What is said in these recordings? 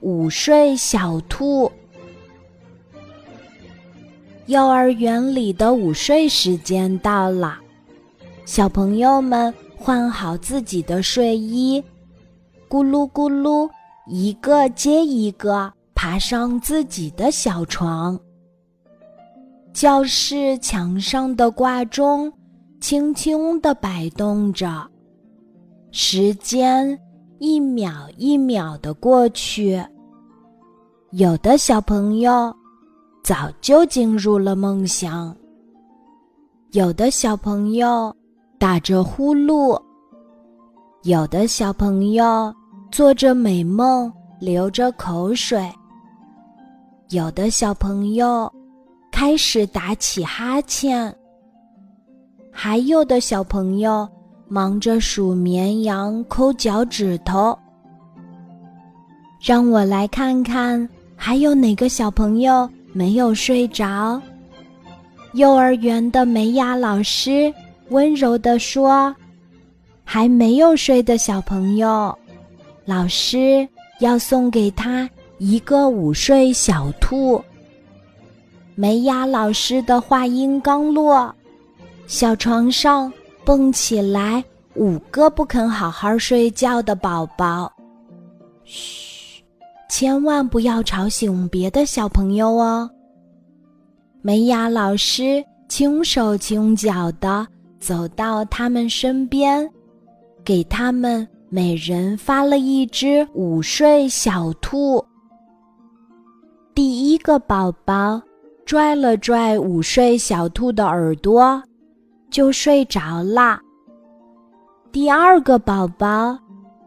午睡小兔。幼儿园里的午睡时间到了，小朋友们换好自己的睡衣，咕噜咕噜，一个接一个爬上自己的小床。教室墙上的挂钟轻轻地摆动着，时间一秒一秒的过去。有的小朋友。早就进入了梦乡。有的小朋友打着呼噜，有的小朋友做着美梦，流着口水。有的小朋友开始打起哈欠，还有的小朋友忙着数绵羊、抠脚趾头。让我来看看，还有哪个小朋友？没有睡着，幼儿园的梅雅老师温柔地说：“还没有睡的小朋友，老师要送给他一个午睡小兔。”梅雅老师的话音刚落，小床上蹦起来五个不肯好好睡觉的宝宝。嘘。千万不要吵醒别的小朋友哦。梅雅老师轻手轻脚的走到他们身边，给他们每人发了一只午睡小兔。第一个宝宝拽了拽午睡小兔的耳朵，就睡着了。第二个宝宝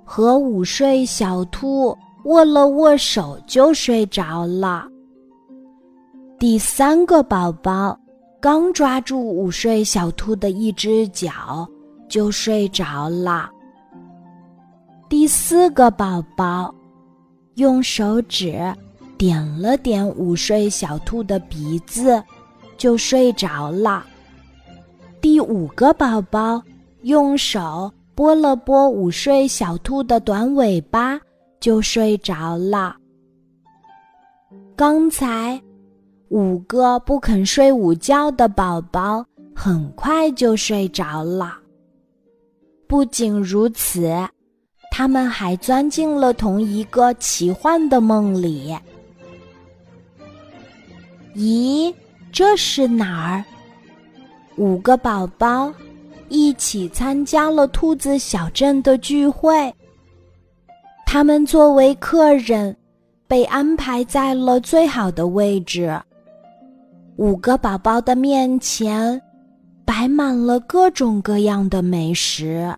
和午睡小兔。握了握手就睡着了。第三个宝宝刚抓住午睡小兔的一只脚就睡着了。第四个宝宝用手指点了点午睡小兔的鼻子，就睡着了。第五个宝宝用手拨了拨午睡小兔的短尾巴。就睡着了。刚才五个不肯睡午觉的宝宝很快就睡着了。不仅如此，他们还钻进了同一个奇幻的梦里。咦，这是哪儿？五个宝宝一起参加了兔子小镇的聚会。他们作为客人，被安排在了最好的位置。五个宝宝的面前，摆满了各种各样的美食。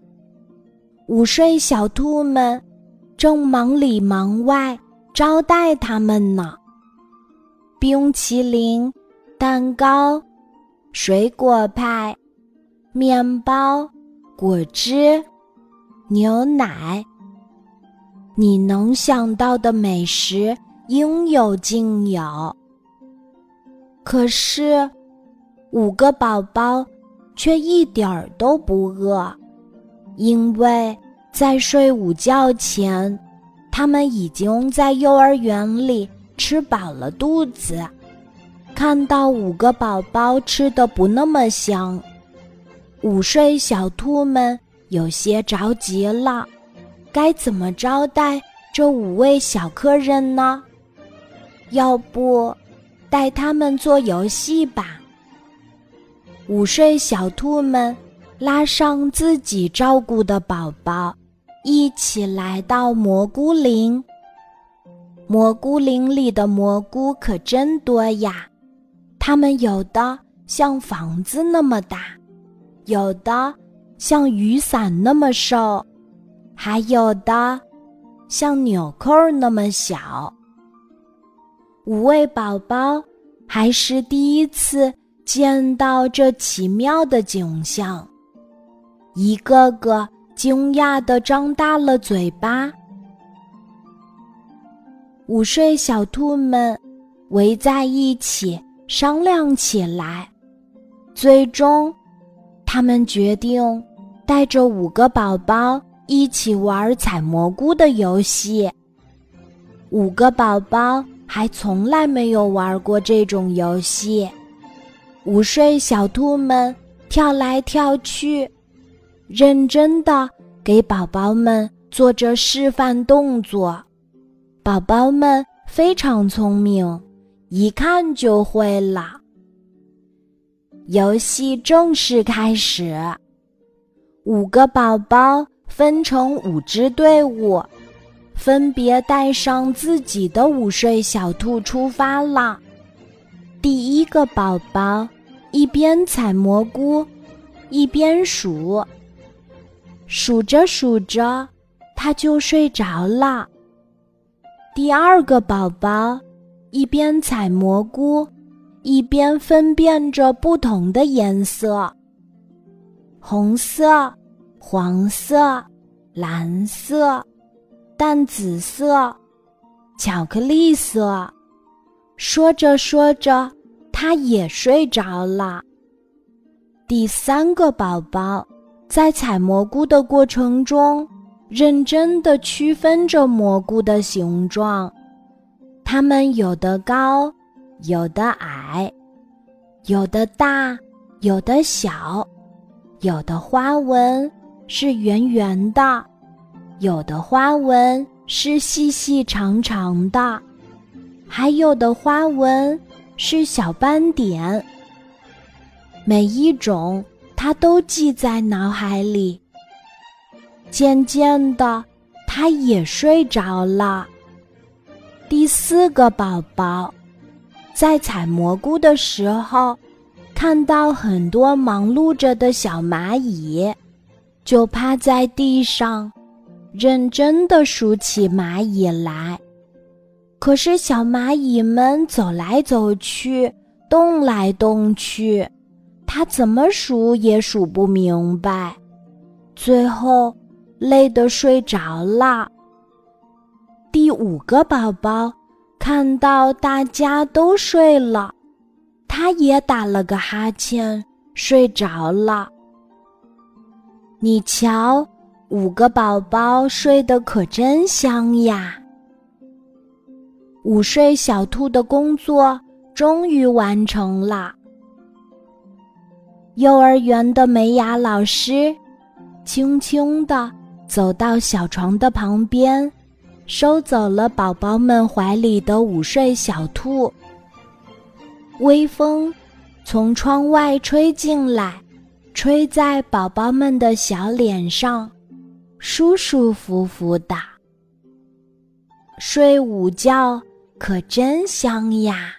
午睡小兔们正忙里忙外招待他们呢。冰淇淋、蛋糕、水果派、面包、果汁、牛奶。你能想到的美食应有尽有，可是五个宝宝却一点儿都不饿，因为在睡午觉前，他们已经在幼儿园里吃饱了肚子。看到五个宝宝吃的不那么香，午睡小兔们有些着急了。该怎么招待这五位小客人呢？要不，带他们做游戏吧。午睡小兔们拉上自己照顾的宝宝，一起来到蘑菇林。蘑菇林里的蘑菇可真多呀，它们有的像房子那么大，有的像雨伞那么瘦。还有的像纽扣那么小。五位宝宝还是第一次见到这奇妙的景象，一个个惊讶的张大了嘴巴。午睡小兔们围在一起商量起来，最终，他们决定带着五个宝宝。一起玩采蘑菇的游戏。五个宝宝还从来没有玩过这种游戏。午睡小兔们跳来跳去，认真的给宝宝们做着示范动作。宝宝们非常聪明，一看就会了。游戏正式开始，五个宝宝。分成五支队伍，分别带上自己的午睡小兔出发了。第一个宝宝一边采蘑菇，一边数，数着数着，他就睡着了。第二个宝宝一边采蘑菇，一边分辨着不同的颜色，红色。黄色、蓝色、淡紫色、巧克力色，说着说着，他也睡着了。第三个宝宝在采蘑菇的过程中，认真的区分着蘑菇的形状，它们有的高，有的矮，有的大，有的小，有的花纹。是圆圆的，有的花纹是细细长长的，还有的花纹是小斑点。每一种，他都记在脑海里。渐渐的，他也睡着了。第四个宝宝，在采蘑菇的时候，看到很多忙碌着的小蚂蚁。就趴在地上，认真的数起蚂蚁来。可是小蚂蚁们走来走去，动来动去，它怎么数也数不明白，最后累得睡着了。第五个宝宝看到大家都睡了，他也打了个哈欠，睡着了。你瞧，五个宝宝睡得可真香呀！午睡小兔的工作终于完成了。幼儿园的美雅老师轻轻地走到小床的旁边，收走了宝宝们怀里的午睡小兔。微风从窗外吹进来。吹在宝宝们的小脸上，舒舒服服的。睡午觉可真香呀！